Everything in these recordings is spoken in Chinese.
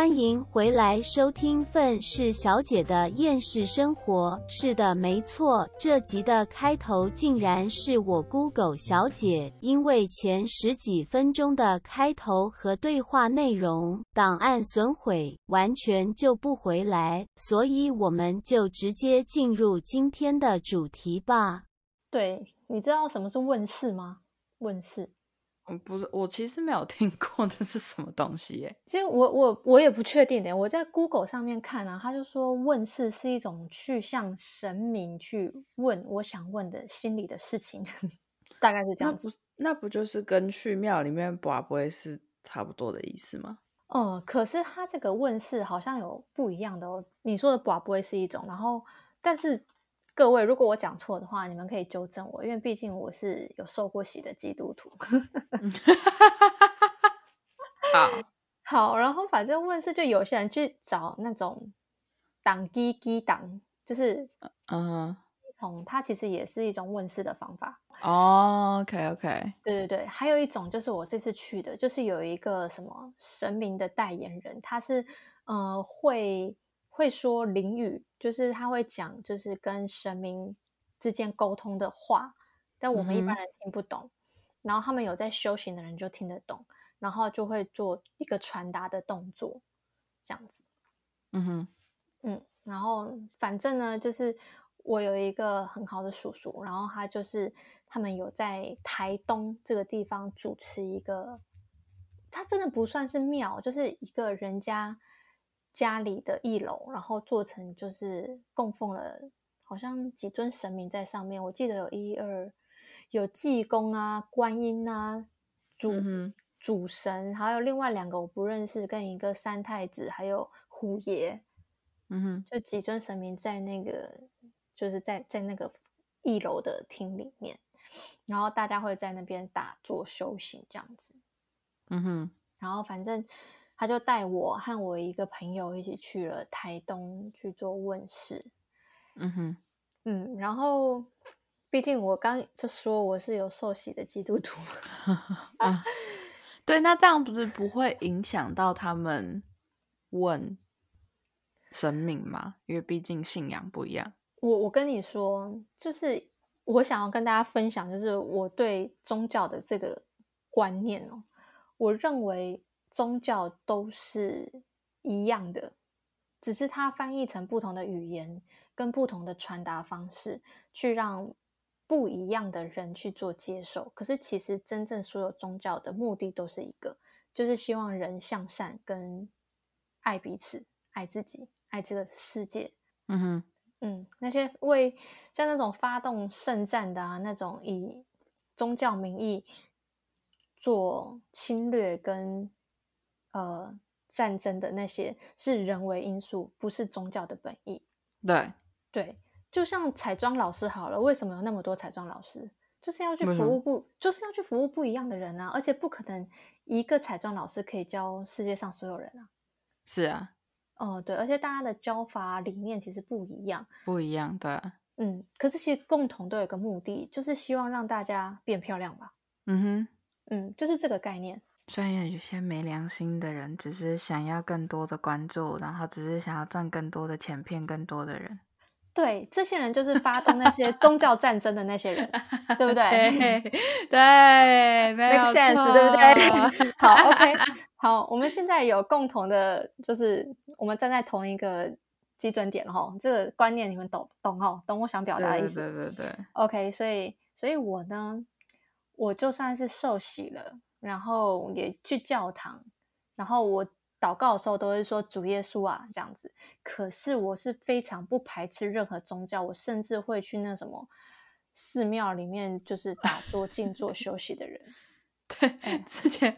欢迎回来收听《愤世小姐的厌世生活》。是的，没错，这集的开头竟然是我 Google 小姐，因为前十几分钟的开头和对话内容档案损毁，完全救不回来，所以我们就直接进入今天的主题吧。对，你知道什么是问世吗？问世。嗯，不是，我其实没有听过 这是什么东西耶。其实我我我也不确定的。我在 Google 上面看啊，他就说问世是一种去向神明去问我想问的心里的事情，大概是这样子。那不就是跟去庙里面卜不会是差不多的意思吗？哦，可是他这个问世好像有不一样的哦。你说的卜不会是一种，然后但是。各位，如果我讲错的话，你们可以纠正我，因为毕竟我是有受过洗的基督徒。好 好，然后反正问世，就有些人去找那种挡机机挡，就是嗯，同它其实也是一种问世的方法。哦，OK OK，对对对，还有一种就是我这次去的，就是有一个什么神明的代言人，他是呃会。会说灵语，就是他会讲，就是跟神明之间沟通的话，但我们一般人听不懂。然后他们有在修行的人就听得懂，然后就会做一个传达的动作，这样子。嗯哼，嗯，然后反正呢，就是我有一个很好的叔叔，然后他就是他们有在台东这个地方主持一个，他真的不算是庙，就是一个人家。家里的一楼，然后做成就是供奉了，好像几尊神明在上面。我记得有一二，有济公啊、观音啊、主主神，还有另外两个我不认识，跟一个三太子，还有虎爷。嗯哼，就几尊神明在那个，就是在在那个一楼的厅里面，然后大家会在那边打坐修行这样子。嗯哼，然后反正。他就带我和我一个朋友一起去了台东去做问世，嗯哼，嗯，然后毕竟我刚就说我是有受洗的基督徒，啊，对，那这样不是不会影响到他们问神明吗？因为毕竟信仰不一样。我我跟你说，就是我想要跟大家分享，就是我对宗教的这个观念哦，我认为。宗教都是一样的，只是它翻译成不同的语言跟不同的传达方式，去让不一样的人去做接受。可是其实真正所有宗教的目的都是一个，就是希望人向善跟爱彼此、爱自己、爱这个世界。嗯哼，嗯，那些为像那种发动圣战的啊，那种以宗教名义做侵略跟。呃，战争的那些是人为因素，不是宗教的本意。对对，就像彩妆老师好了，为什么有那么多彩妆老师？就是要去服务不，就是要去服务不一样的人啊！而且不可能一个彩妆老师可以教世界上所有人啊。是啊，哦对，而且大家的教法理念其实不一样，不一样，对，嗯，可是其实共同都有一个目的，就是希望让大家变漂亮吧。嗯哼，嗯，就是这个概念。虽然有些没良心的人，只是想要更多的关注，然后只是想要赚更多的钱，骗更多的人。对，这些人就是发动那些 宗教战争的那些人，对不对？对，make sense，对不对？好，OK，好，我们现在有共同的，就是我们站在同一个基准点哈，这个观念你们懂懂哈？懂我想表达的意思？对对对。OK，所以，所以我呢，我就算是受洗了。然后也去教堂，然后我祷告的时候都会说主耶稣啊这样子。可是我是非常不排斥任何宗教，我甚至会去那什么寺庙里面就是打坐静坐休息的人。对，之前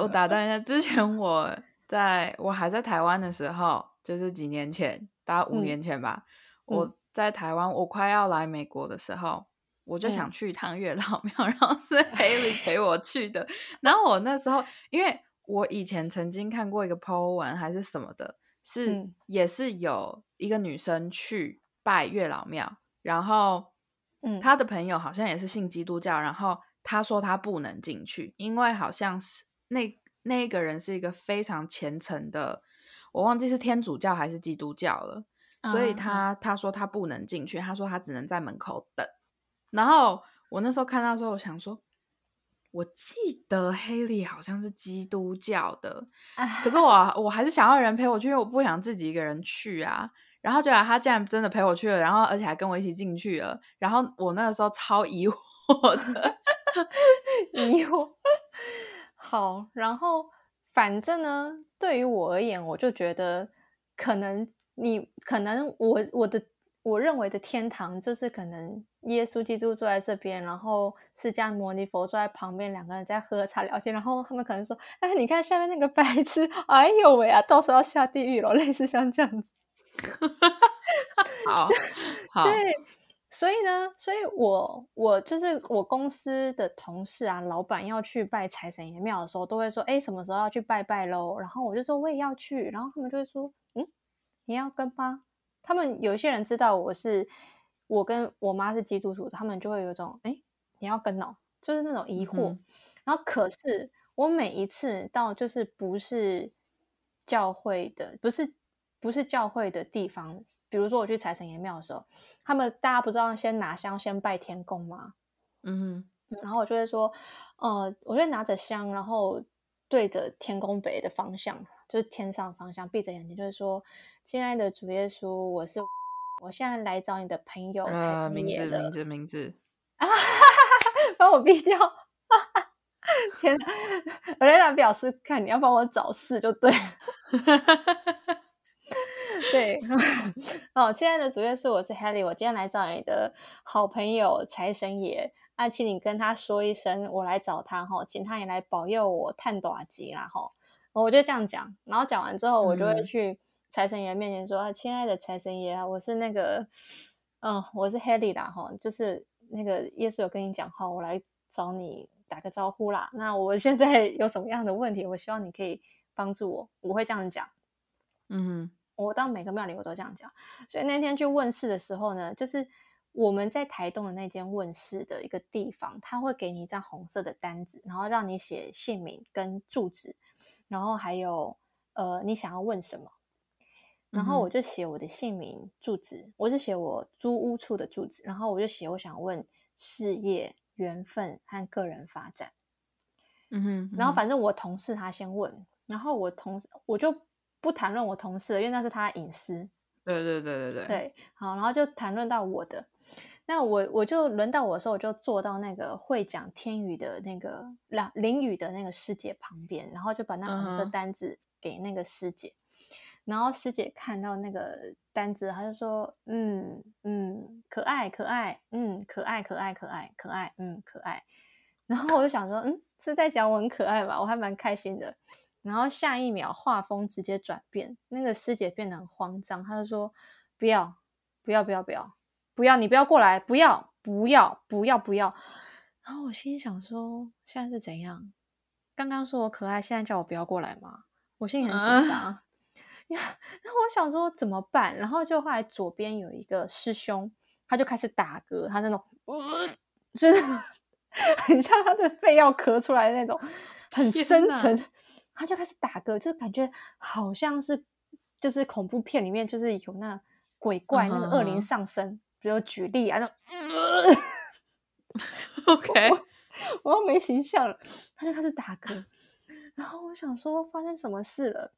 我打断一下，之前我在我还在台湾的时候，就是几年前，大概五年前吧，我在台湾，我快要来美国的时候。我就想去一趟月老庙，然后是 Haley 陪我去的。然后我那时候，因为我以前曾经看过一个 po 文还是什么的，是也是有一个女生去拜月老庙，然后，嗯，她的朋友好像也是信基督教，然后她说她不能进去，因为好像是那那个人是一个非常虔诚的我忘记是天主教还是基督教了，所以啊他他说他不能进去，他说他只能在门口等。然后我那时候看到的时候，我想说，我记得黑利好像是基督教的，可是我我还是想要人陪我去，因为我不想自己一个人去啊。然后结果他竟然真的陪我去了，然后而且还跟我一起进去了。然后我那个时候超疑惑的，疑惑。好，然后反正呢，对于我而言，我就觉得可能你可能我我的我认为的天堂就是可能耶稣基督坐在这边，然后释迦牟尼佛坐在旁边，两个人在喝茶聊天，然后他们可能说：“哎，你看下面那个白痴，哎呦喂啊，到时候要下地狱了。”类似像这样子。好 好，对，所以呢，所以我我就是我公司的同事啊，老板要去拜财神爷庙的时候，都会说，哎，什么时候要去拜拜喽？然后我就说我也要去，然后他们就会说，嗯，你要跟吗？他们有些人知道我是我跟我妈是基督徒，他们就会有一种，哎，你要跟哦，就是那种疑惑。嗯然后可是我每一次到就是不是教会的，不是不是教会的地方，比如说我去财神爷庙的时候，他们大家不知道先拿香先拜天公吗？嗯哼然后我就会说，呃，我就拿着香，然后对着天宫北的方向，就是天上方向，闭着眼睛，就是说，亲爱的主耶稣，我是我现在来找你的朋友哼，财呃，神爷了名字名，字名字，帮我闭掉。天哪，我在那表示看你要帮我找事就对了。对，哦，亲爱的主耶稣，我是 Helly，我今天来找你的好朋友财神爷，啊，请你跟他说一声，我来找他哈，请他也来保佑我探短吉啦哈。我就这样讲，然后讲完之后，我就会嗯去财神爷面前说：“啊，亲爱的财神爷啊，我是那个，嗯、我是 Helly 啦哈，就是那个耶稣有跟你讲话，我来找你打个招呼啦。那我现在有什么样的问题，我希望你可以帮助我，我会这样讲。”嗯我到每个庙里我都这样讲，所以那天去问世的时候呢，就是我们在台东的那间问世的一个地方，他会给你一张红色的单子，然后让你写姓名跟住址，然后还有呃你想要问什么，然后我就写我的姓名、住址，我是写我租屋处的住址，然后我就写我想问事业、缘分和个人发展。嗯哼，然后反正我同事他先问，然后我同事我就不谈论我同事了，因为那是他的隐私。对对对对对，对，好，然后就谈论到我的，那我我就轮到我的时候，我就坐到那个会讲天语的那个淋淋雨的那个师姐旁边，然后就把那红色单子给那个师姐，然后师姐看到那个单子，她就说，嗯嗯，可爱可爱，嗯，可爱可爱可爱可爱，嗯，可爱。然后我就想说，嗯，是在讲我很可爱吧？我还蛮开心的。然后下一秒画风直接转变，那个师姐变得很慌张，她就说：“不要，不要，不要，不要，不要，你不要过来，不要，不要，不要，不要。”然后我心想说，现在是怎样？刚刚说我可爱，现在叫我不要过来吗？我心里很紧张。呀，然后我想说怎么办？然后就后来左边有一个师兄，他就开始打嗝，他那种，呃，真的 很像他的肺要咳出来的那种，很深沉。他就开始打嗝，就感觉好像是就是恐怖片里面就是有那鬼怪、那个恶灵上身。比如举例啊，那种 OK，我要没形象了，他就开始打嗝，然后我想说发生什么事了，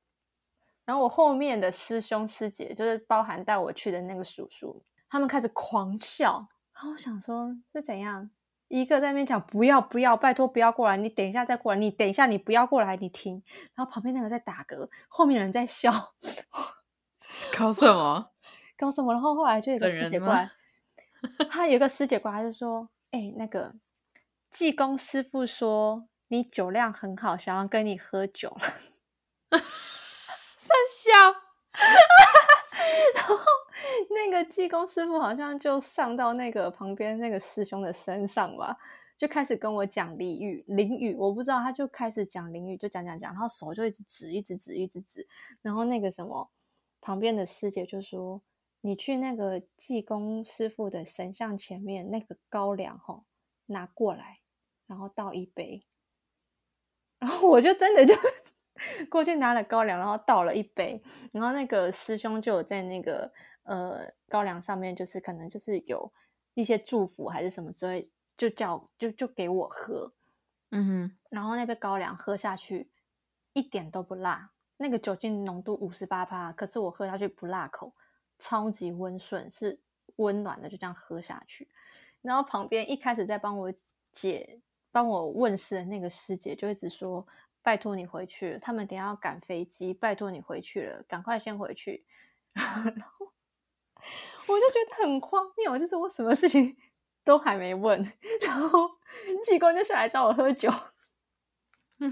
然后我后面的师兄师姐，就是包含带我去的那个叔叔，他们开始狂笑，然后我想说是怎样，一个在那边讲不要不要，拜托不要过来，你等一下再过来，你等一下你不要过来，你停，然后旁边那个在打嗝，后面人在笑，搞什么？搞什么？然后后来就有一个师姐过来，他有一个师姐过来，他就说：“哎、那个济公师傅说你酒量很好，想要跟你喝酒了。三笑，那个济公师傅好像就上到那个旁边那个师兄的身上吧，就开始跟我讲俚语、淋语，我不知道，他就开始讲淋语，就讲讲讲，然后手就一直指，一直指，一直指，然后那个什么旁边的师姐就说：“你去那个济公师傅的神像前面那个高粱吼拿过来，然后倒一杯。”然后我就真的就 过去拿了高粱，然后倒了一杯，然后那个师兄就有在那个呃高粱上面，就是可能就是有一些祝福还是什么之类，就叫就就给我喝，嗯哼，然后那杯高粱喝下去一点都不辣，那个酒精浓度五十八帕，可是我喝下去不辣口，超级温顺，是温暖的，就这样喝下去。然后旁边一开始在帮我解、帮我问事的那个师姐就一直说：“拜托你回去了，他们等下要赶飞机，拜托你回去了，赶快先回去。”然后我就觉得很荒谬，就是我什么事情都还没问，然后济公就下来找我喝酒。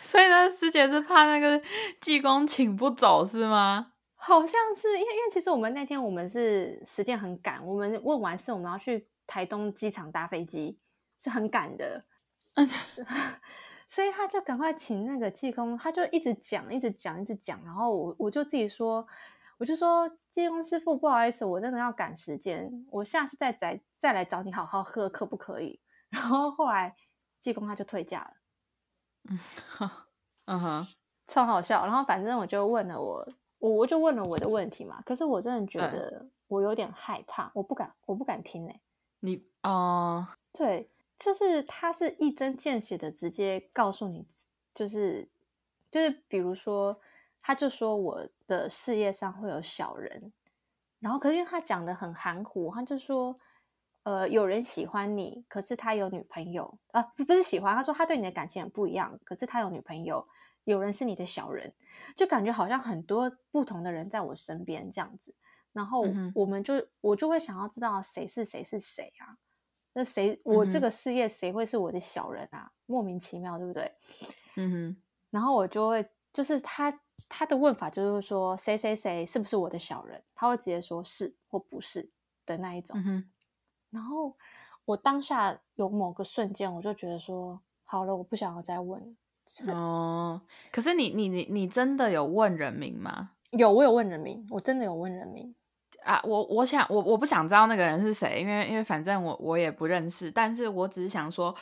所以呢，师姐是怕那个济公请不走是吗？好像是，因为因为其实我们那天我们是时间很赶，我们问完事我们要去台东机场搭飞机，是很赶的。嗯，所以他就赶快请那个济公，他就一直讲，一直讲，一直讲，然后我我就自己说，我就说济公师傅，不好意思，我真的要赶时间，我下次再再再来找你好好喝，可不可以？然后后来济公他就退价了。嗯，嗯哼，超好笑。然后反正我就问了我，我我就问了我的问题嘛。可是我真的觉得我有点害怕，我不敢，我不敢听哎。你啊，对，就是他是一针见血的直接告诉你，就是就是比如说，他就说我的事业上会有小人，然后可是因为他讲的很含糊，他就说。呃，有人喜欢你，可是他有女朋友啊，不不是喜欢，他说他对你的感情很不一样，可是他有女朋友，有人是你的小人，就感觉好像很多不同的人在我身边这样子，然后我们就我就会想要知道谁是谁是谁啊？那谁我这个事业谁会是我的小人啊？莫名其妙，对不对？嗯哼，然后我就会就是他他的问法就是说谁谁谁是不是我的小人？他会直接说是或不是的那一种。然后我当下有某个瞬间，我就觉得说，好了，我不想要再问。哦，可是你你你你真的有问人名吗？有，我有问人名，我真的有问人名啊。我我想我我不想知道那个人是谁，因为因为反正我我也不认识。但是我只是想说，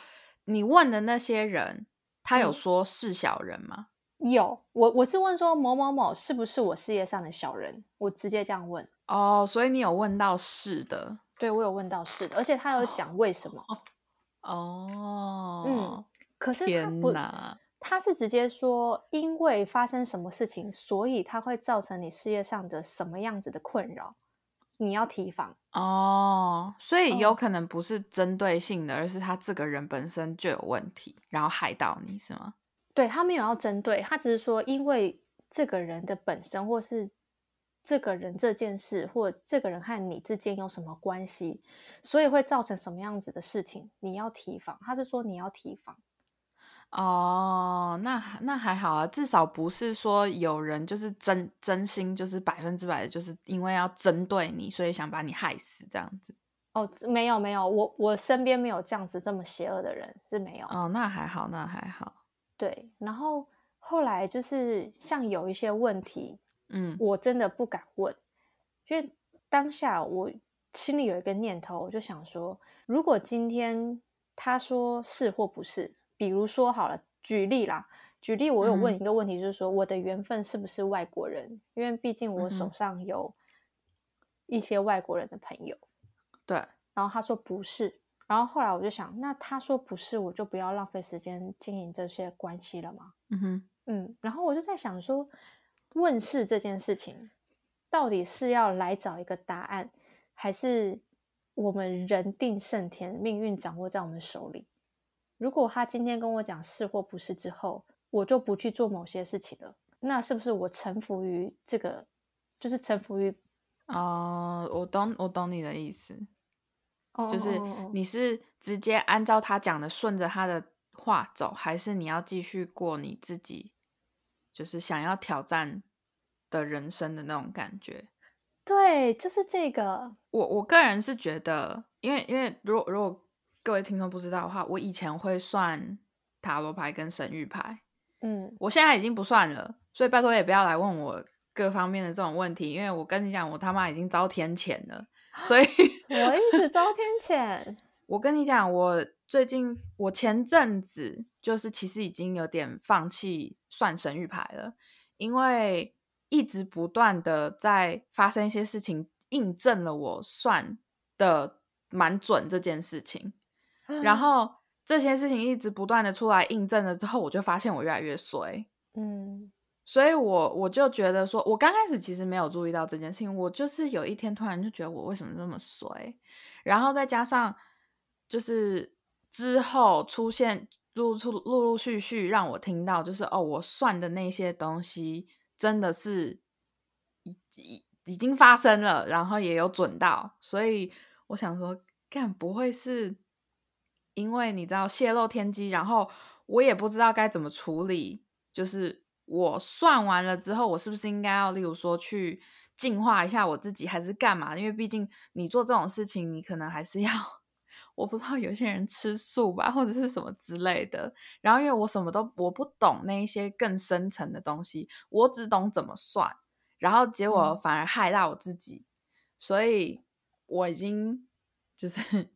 你问的那些人，他有说是小人吗？有，我我是问说某某某是不是我事业上的小人？我直接这样问。哦，所以你有问到是的。对，我有问到是的，而且他有讲为什么。哦，嗯，可是他不，他是直接说，因为发生什么事情，所以他会造成你事业上的什么样子的困扰，你要提防。哦，所以有可能不是针对性的，而是他这个人本身就有问题，然后害到你是吗？对他没有要针对，他只是说，因为这个人的本身或是。这个人这件事，或这个人和你之间有什么关系，所以会造成什么样子的事情，你要提防。他是说你要提防。哦，那那还好啊，至少不是说有人就是真真心就是百分之百的，就是因为要针对你，所以想把你害死这样子。哦，没有没有，我我身边没有这样子这么邪恶的人是没有。哦，那还好，那还好。对，然后后来就是像有一些问题。嗯，我真的不敢问，因为当下我心里有一个念头，我就想说，如果今天他说是或不是，比如说好了，举例啦，举例，我有问一个问题，就是说我的缘分是不是外国人？因为毕竟我手上有一些外国人的朋友，对，然后他说不是，然后后来我就想，那他说不是，我就不要浪费时间经营这些关系了嘛？嗯哼，嗯，然后我就在想说。问世这件事情，到底是要来找一个答案，还是我们人定胜天，命运掌握在我们手里？如果他今天跟我讲是或不是之后，我就不去做某些事情了，那是不是我臣服于这个？就是臣服于……哦，我懂，我懂你的意思，就是哦你是直接按照他讲的顺着他的话走，还是你要继续过你自己？就是想要挑战的人生的那种感觉，对，就是这个。我我个人是觉得，因为因为如果如果各位听众不知道的话，我以前会算塔罗牌跟神谕牌，嗯，我现在已经不算了，所以拜托也不要来问我各方面的这种问题，因为我跟你讲，我他妈已经遭天谴了，所以 我一直遭天谴。我跟你讲，我最近我前阵子就是其实已经有点放弃算神谕牌了，因为一直不断的在发生一些事情，印证了我算的蛮准这件事情。然后这些事情一直不断的出来印证了之后，我就发现我越来越衰。嗯。所以我我就觉得说，我刚开始其实没有注意到这件事情，我就是有一天突然就觉得我为什么这么衰，然后再加上就是之后出现陆出陆陆续续让我听到，就是哦，我算的那些东西真的是已已已经发生了，然后也有准到，所以我想说，干不会是因为你知道泄露天机，然后我也不知道该怎么处理，就是。我算完了之后，我是不是应该要，例如说去净化一下我自己，还是干嘛？因为毕竟你做这种事情，你可能还是要，我不知道有些人吃素吧，或者是什么之类的。然后因为我什么都我不懂那一些更深层的东西，我只懂怎么算，然后结果反而害到我自己，所以我已经就是。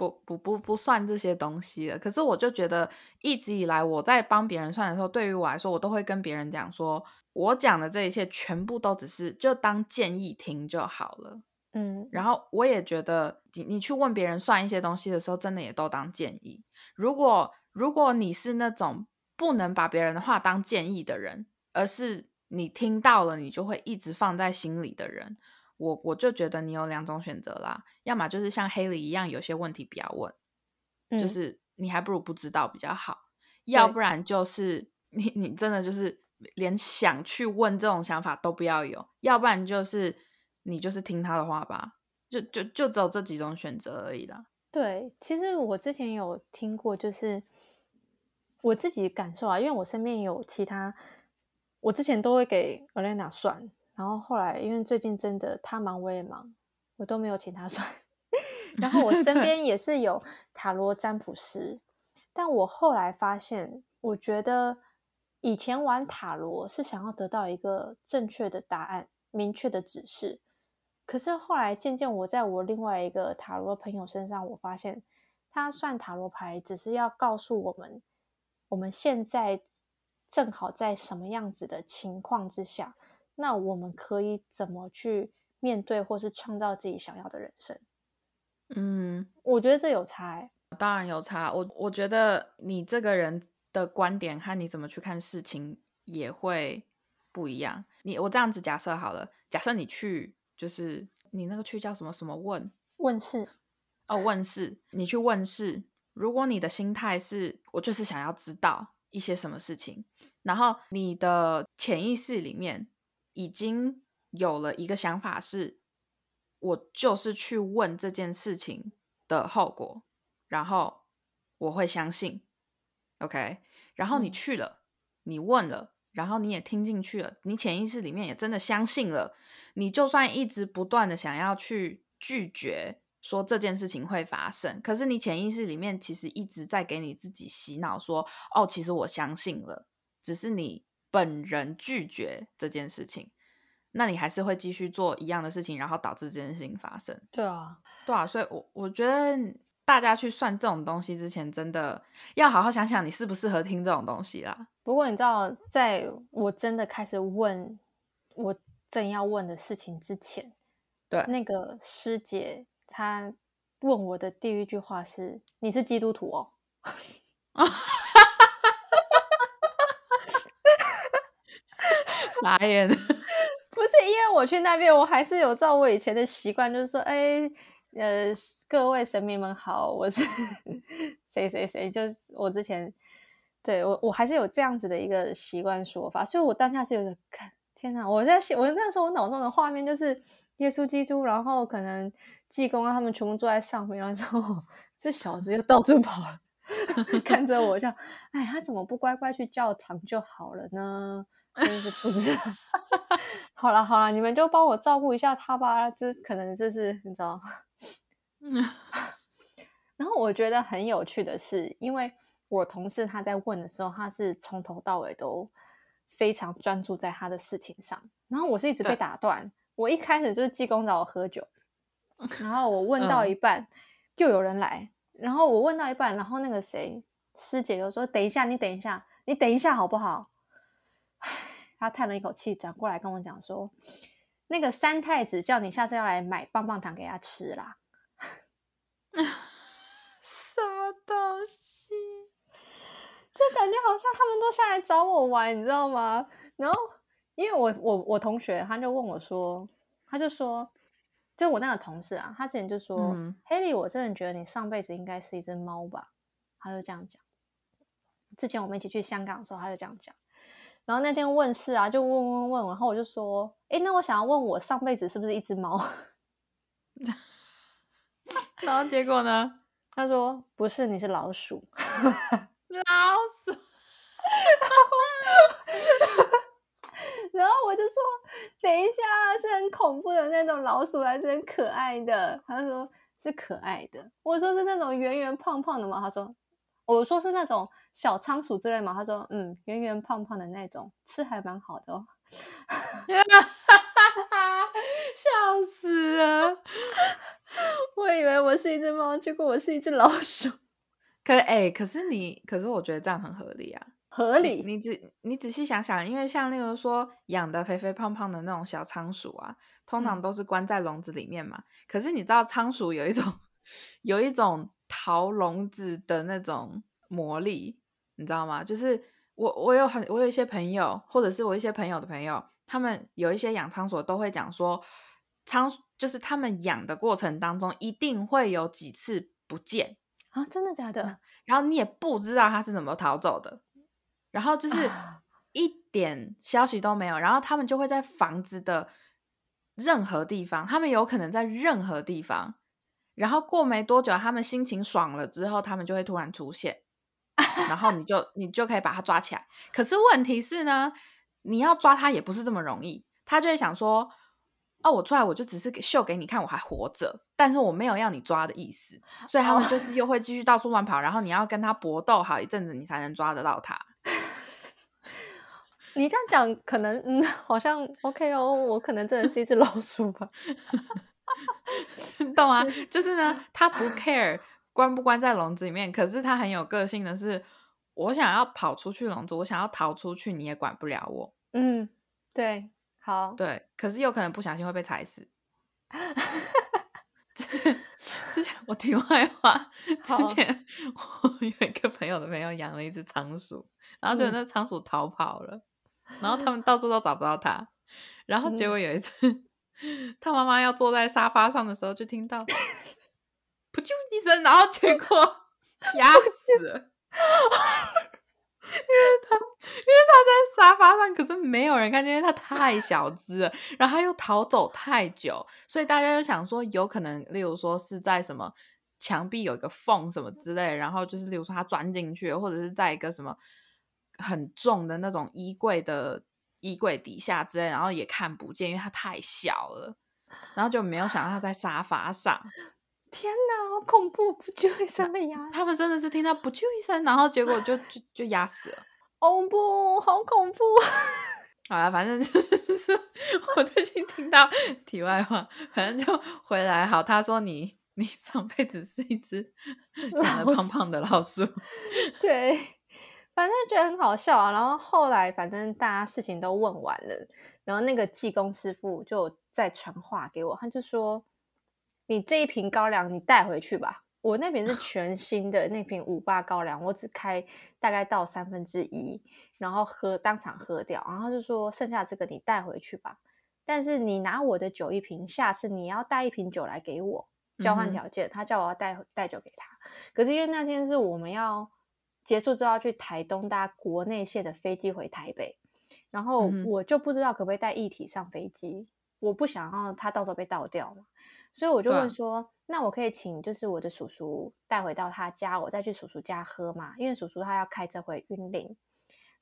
不不不不算这些东西了，可是我就觉得一直以来我在帮别人算的时候，对于我来说，我都会跟别人讲说，我讲的这一切全部都只是就当建议听就好了。嗯，然后我也觉得你你去问别人算一些东西的时候，真的也都当建议。如果如果你是那种不能把别人的话当建议的人，而是你听到了你就会一直放在心里的人。我我就觉得你有两种选择啦，要么就是像黑里一样，有些问题不要问，嗯就是你还不如不知道比较好；要不然就是 你你真的就是连想去问这种想法都不要有；要不然就是你就是听他的话吧，就就就只有这几种选择而已啦。对，其实我之前有听过，就是我自己感受啊，因为我身边有其他，我之前都会给 Elena 算。然后后来，因为最近真的他忙我也忙，我都没有请他算。然后我身边也是有塔罗占卜师，但我后来发现，我觉得以前玩塔罗是想要得到一个正确的答案、明确的指示。可是后来渐渐，我在我另外一个塔罗朋友身上，我发现他算塔罗牌只是要告诉我们，我们现在正好在什么样子的情况之下。那我们可以怎么去面对，或是创造自己想要的人生？嗯，我觉得这有差、欸，当然有差。我我觉得你这个人的观点和你怎么去看事情也会不一样。你我这样子假设好了，假设你去就是你那个去叫什么什么问问世哦问世，你去问世。如果你的心态是我就是想要知道一些什么事情，然后你的潜意识里面。已经有了一个想法，是我就是去问这件事情的后果，然后我会相信，OK。然后你去了，你问了，然后你也听进去了，你潜意识里面也真的相信了。你就算一直不断的想要去拒绝说这件事情会发生，可是你潜意识里面其实一直在给你自己洗脑，说哦，其实我相信了，只是你。本人拒绝这件事情，那你还是会继续做一样的事情，然后导致这件事情发生。对啊，对啊，所以，我我觉得大家去算这种东西之前，真的要好好想想你适不适合听这种东西啦。不过你知道，在我真的开始问我正要问的事情之前，对那个师姐她问我的第一句话是：“你是基督徒哦。” 傻眼，不是因为我去那边，我还是有照我以前的习惯，就是说，哎，呃，各位神明们好，我是谁谁谁，就是我之前对我我还是有这样子的一个习惯说法，所以我当下是有点看，天哪！我在想我那时候我脑中的画面就是耶稣基督，然后可能济公啊他们全部坐在上面，然后这小子又到处跑，看着我，样，哎，他怎么不乖乖去教堂就好了呢？真是不知道。好了好了，你们就帮我照顾一下他吧。就可能就是你知道，嗯。然后我觉得很有趣的是，因为我同事他在问的时候，他是从头到尾都非常专注在他的事情上。然后我是一直被打断。我一开始就是济公找我喝酒，然后我问到一半，又有人来，然后我问到一半，然后那个谁师姐就说：“等一下，你等一下，你等一下好不好？”唉，他叹了一口气，转过来跟我讲说：“那个三太子叫你下次要来买棒棒糖给他吃啦。”什么东西？就感觉好像他们都下来找我玩，你知道吗？然后因为我我我同学他就问我说，他就说，就我那个同事啊，他之前就说，嗯黑莉，我真的觉得你上辈子应该是一只猫吧？他就这样讲。之前我们一起去香港的时候，他就这样讲。然后那天问事啊，就问问问，然后我就说，诶，那我想要问我上辈子是不是一只猫？然后结果呢？他说不是，你是老鼠。老鼠。然后我就说：“等一下，是很恐怖的那种老鼠，还是很可爱的？”他说：“是可爱的。”我说：“是那种圆圆胖胖的吗？”他说：“我说是那种小仓鼠之类嘛？”他说：“嗯，圆圆胖胖的那种，吃还蛮好的哦。”笑死了！我以为我是一只猫，结果我是一只老鼠，可是哎、可是你，可是我觉得这样很合理啊。合理。你仔你仔细想想，因为像例如说养的肥肥胖胖的那种小仓鼠啊，通常嗯都是关在笼子里面嘛。可是你知道仓鼠有一种 有一种逃笼子的那种魔力，你知道吗？就是我我有很我有一些朋友，或者是我一些朋友的朋友，他们有一些养仓鼠都会讲说，仓就是他们养的过程当中一定会有几次不见，啊，真的假的？然后你也不知道他是怎么逃走的，然后就是啊一点消息都没有，然后他们就会在房子的任何地方，他们有可能在任何地方，然后过没多久，他们心情爽了之后，他们就会突然出现，然后你就你就可以把他抓起来。可是问题是呢，你要抓他也不是这么容易，他就会想说。哦，我出来我就只是给秀给你看我还活着，但是我没有要你抓的意思，所以他们哦就 是又会继续到处乱跑，然后你要跟他搏斗好一阵子，你才能抓得到他。你这样讲，可能嗯，好像 OK 哦，我可能真的是一只老鼠吧。你 懂啊？就是呢，他不 care 关不关在笼子里面，可是它很有个性的是，我想要跑出去笼子，我想要逃出去，你也管不了我。嗯，对，好，对，可是有可能不小心会被踩死。之前，之前我题外话，之前我有一个朋友的朋友养了一只仓鼠，然后结果嗯那仓鼠逃跑了，然后他们到处都找不到它，然后结嗯果有一次，他妈妈要坐在沙发上的时候，就听到噗啾一声，然后结果 压死了。因为他，因为他在沙发上，可是没有人看见，因为他太小只了，然后他又逃走太久，所以大家就想说，有可能，例如说是在什么墙壁有一个缝什么之类，然后就是例如说他钻进去，或者是在一个什么很重的那种衣柜的衣柜底下之类，然后也看不见，因为它太小了，然后就没有想到他在沙发上，天哪，好恐怖！不就一声被压死？他们真的是听到不啾一声，然后结果就就就压死了。哦不，好恐怖！好了，反正就是 我最近听到题外话，反正就回来好。他说你你上辈子是一只 长得胖胖的老鼠，对，反正觉得很好笑啊。然后后来，反正大家事情都问完了，然后那个技工师傅就再传话给我，他就说：“你这一瓶高粱你带回去吧。”我那瓶是全新的那瓶五八高粱，我只开大概到三分之一，然后喝当场喝掉，然后就说剩下这个你带回去吧。但是你拿我的酒一瓶，下次你要带一瓶酒来给我，交换条件。他叫我要带带酒给他，可是因为那天是我们要结束之后要去台东搭国内线的飞机回台北，然后我就不知道可不可以带液体上飞机，我不想要他到时候被倒掉嘛，所以我就问说，那我可以请就是我的叔叔带回到他家，我再去叔叔家喝嘛，因为叔叔他要开车回云林。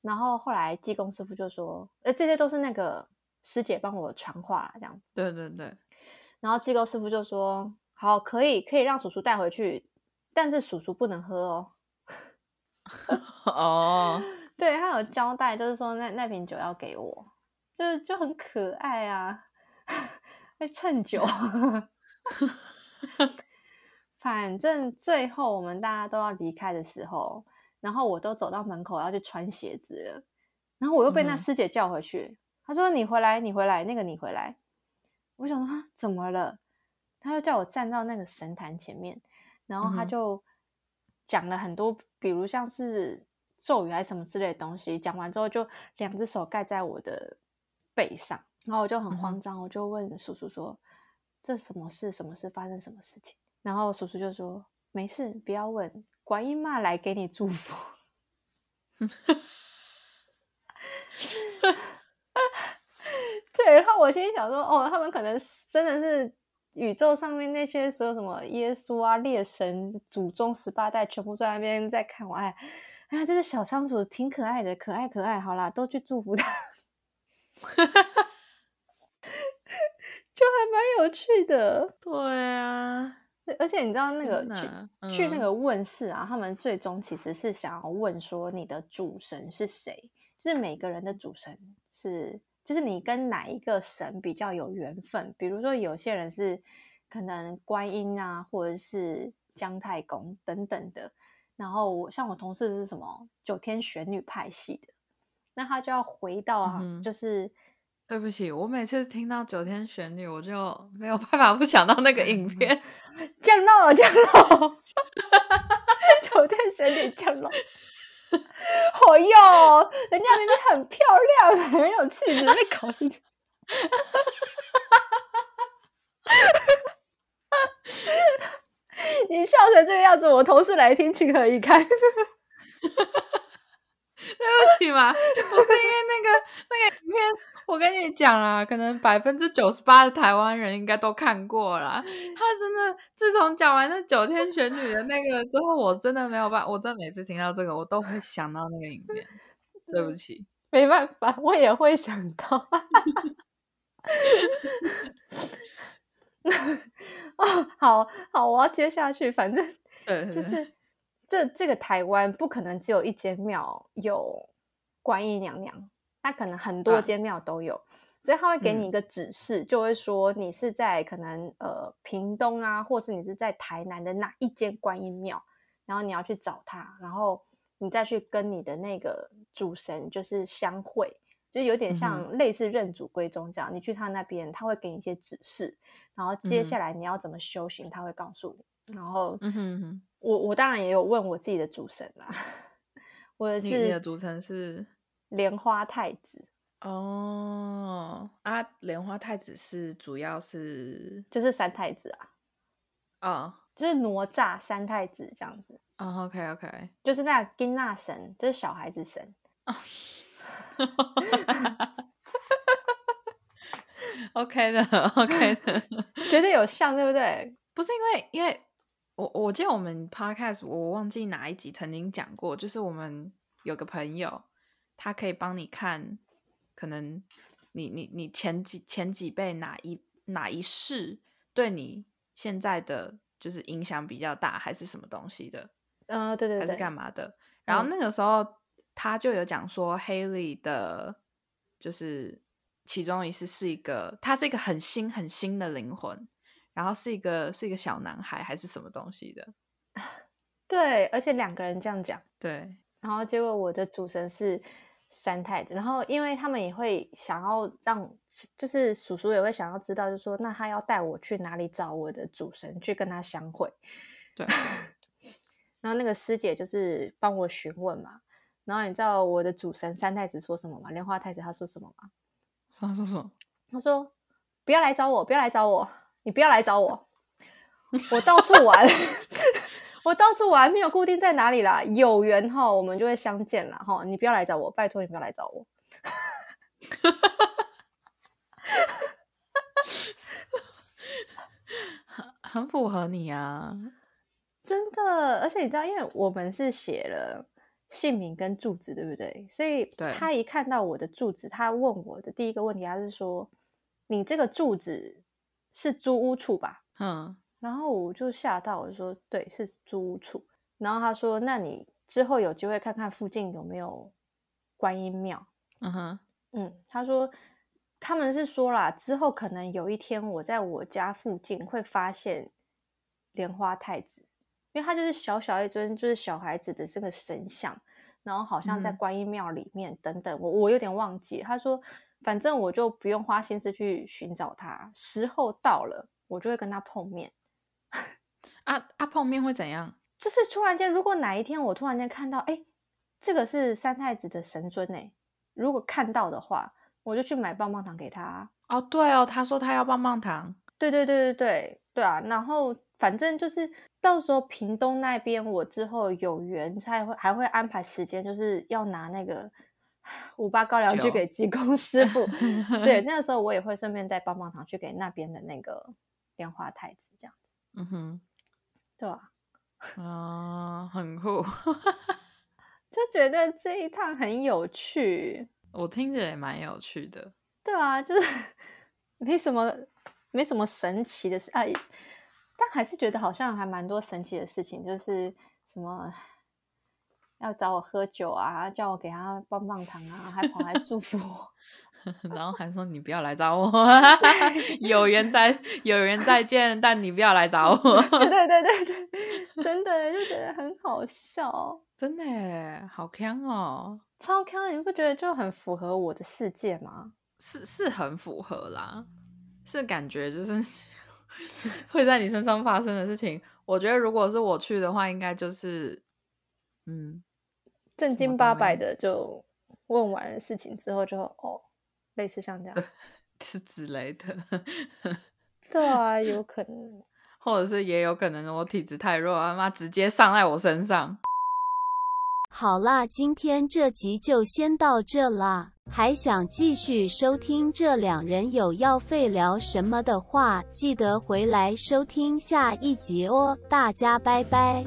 然后后来技工师傅就说，呃，这些都是那个师姐帮我传话啦，这样。对对对，然后技工师傅就说，好，可以，可以让叔叔带回去，但是叔叔不能喝哦。哦，对他有交代，就是说那那瓶酒要给我，就是就很可爱啊，在蹭酒。反正最后我们大家都要离开的时候，然后我都走到门口要去穿鞋子了，然后我又被那师姐叫回去，她说：“你回来，你回来，那个你回来。”我想说啊，怎么了？她就叫我站到那个神坛前面，然后她就讲了很多，比如像是咒语还是什么之类的东西。讲完之后，就两只手盖在我的背上，然后我就很慌张，我就问叔叔说：“这什么事？什么事？发生什么事情？”然后叔叔就说：“没事，不要问，观音妈来给你祝福。”对，然后我心里想说：“哦，他们可能真的是宇宙上面那些所有什么耶稣啊、烈神、祖宗十八代，全部在那边在看我。哎，哎呀，这只小仓鼠挺可爱的，可爱可爱。好啦，都去祝福他，就还蛮有趣的。对啊。”而且你知道那个去去那个问世啊，他们最终其实是想要问说你的主神是谁？就是每个人的主神是，就是你跟哪一个神比较有缘分？比如说有些人是可能观音啊，或者是姜太公等等的。然后我像我同事是什么九天玄女派系的，那他就要回到啊就是。对不起，我每次听到九天玄女，我就没有办法不想到那个影片。降落，降落，九天玄女降落。哦哟，人家明明很漂亮，很有气质，被搞成这 你笑成这个样子，我同事来听，情何以堪？对不起嘛，不是因为那个 那个影片，我跟你讲啦，可能百分之九十八的台湾人应该都看过啦。他真的自从讲完那九天玄女的那个之后，我真的没有办法，我真的每次听到这个，我都会想到那个影片。对不起，没办法，我也会想到。哦，好好，我要接下去，反正对，就是。这这个台湾不可能只有一间庙有观音娘娘，它可能很多间庙都有，所以他会给你一个指示，就会说你是在可能呃屏东啊，或是你是在台南的哪一间观音庙，然后你要去找他，然后你再去跟你的那个主神就是相会，就有点像类似认祖归宗这样，你去他那边，他会给你一些指示，然后接下来你要怎么修行，他会告诉你，然后嗯哼。我我当然也有问我自己的主神啦，我的是你的主神是莲花太子哦啊，莲花太子是主要是就是三太子啊，啊，就是哪吒三太子这样子啊，OK OK，就是那金娜神，就是小孩子神，OK 的 OK 的，觉得有像对不对？不是因为因为。我我记得我们 podcast 我忘记哪一集曾经讲过，就是我们有个朋友，他可以帮你看，可能你你你前几前几辈哪一哪一世对你现在的就是影响比较大，还是什么东西的？嗯，对对对，还是干嘛的？然后那个时候他就有讲说，Haley 的，就是其中一次是一个，他是一个很新很新的灵魂。然后是一个是一个小男孩还是什么东西的？对，而且两个人这样讲。对，然后结果我的主神是三太子，然后因为他们也会想要让，就是叔叔也会想要知道，就说那他要带我去哪里找我的主神去跟他相会？对。然后那个师姐就是帮我询问嘛，然后你知道我的主神三太子说什么吗？莲花太子他说什么吗？他说什么？他说不要来找我，不要来找我。你不要来找我，我到处玩，我到处玩，没有固定在哪里啦。有缘哈，我们就会相见了哈。你不要来找我，拜托你不要来找我。很 很符合你啊，真的。而且你知道，因为我们是写了姓名跟住址，对不对？所以他一看到我的住址，他问我的第一个问题，他是说：“你这个住址？”是租屋处吧？嗯，然后我就吓到，我就说对，是租屋处。然后他说：“那你之后有机会看看附近有没有观音庙。”嗯哼，嗯，他说他们是说啦，之后可能有一天我在我家附近会发现莲花太子，因为他就是小小一尊，就是小孩子的这个神像，然后好像在嗯观音庙里面等等，我我有点忘记。他说，反正我就不用花心思去寻找他，时候到了，我就会跟他碰面。啊 啊，碰面会怎样？就是突然间，如果哪一天我突然间看到，哎，这个是三太子的神尊哎，如果看到的话，我就去买棒棒糖给他啊。哦，对哦，他说他要棒棒糖。对对对对对对啊！然后反正就是到时候屏东那边，我之后有缘才会还会安排时间，就是要拿那个五八高粱去酒给济公师傅。对，那个时候我也会顺便带棒棒糖去给那边的那个莲花太子，这样子，嗯哼，对吧、啊、很酷。就觉得这一趟很有趣，我听着也蛮有趣的。对啊，就是没什么没什么神奇的事啊，但还是觉得好像还蛮多神奇的事情，就是什么要找我喝酒啊，叫我给他棒棒糖啊，还跑来祝福我。然后还说你不要来找我，有缘再有缘再见，但你不要来找我。对对对对对，真的就觉得很好笑，真的，好强哦，超康，你不觉得就很符合我的世界吗？是是很符合啦，是感觉就是会在你身上发生的事情。我觉得如果是我去的话，应该就是嗯，正经八百的就问完事情之后就哦，类似像这样，是之类的，对啊，有可能。或者是也有可能我体质太弱，他妈直接上在我身上。好啦，今天这集就先到这啦。还想继续收听这两人有要废聊什么的话，记得回来收听下一集哦。大家拜拜。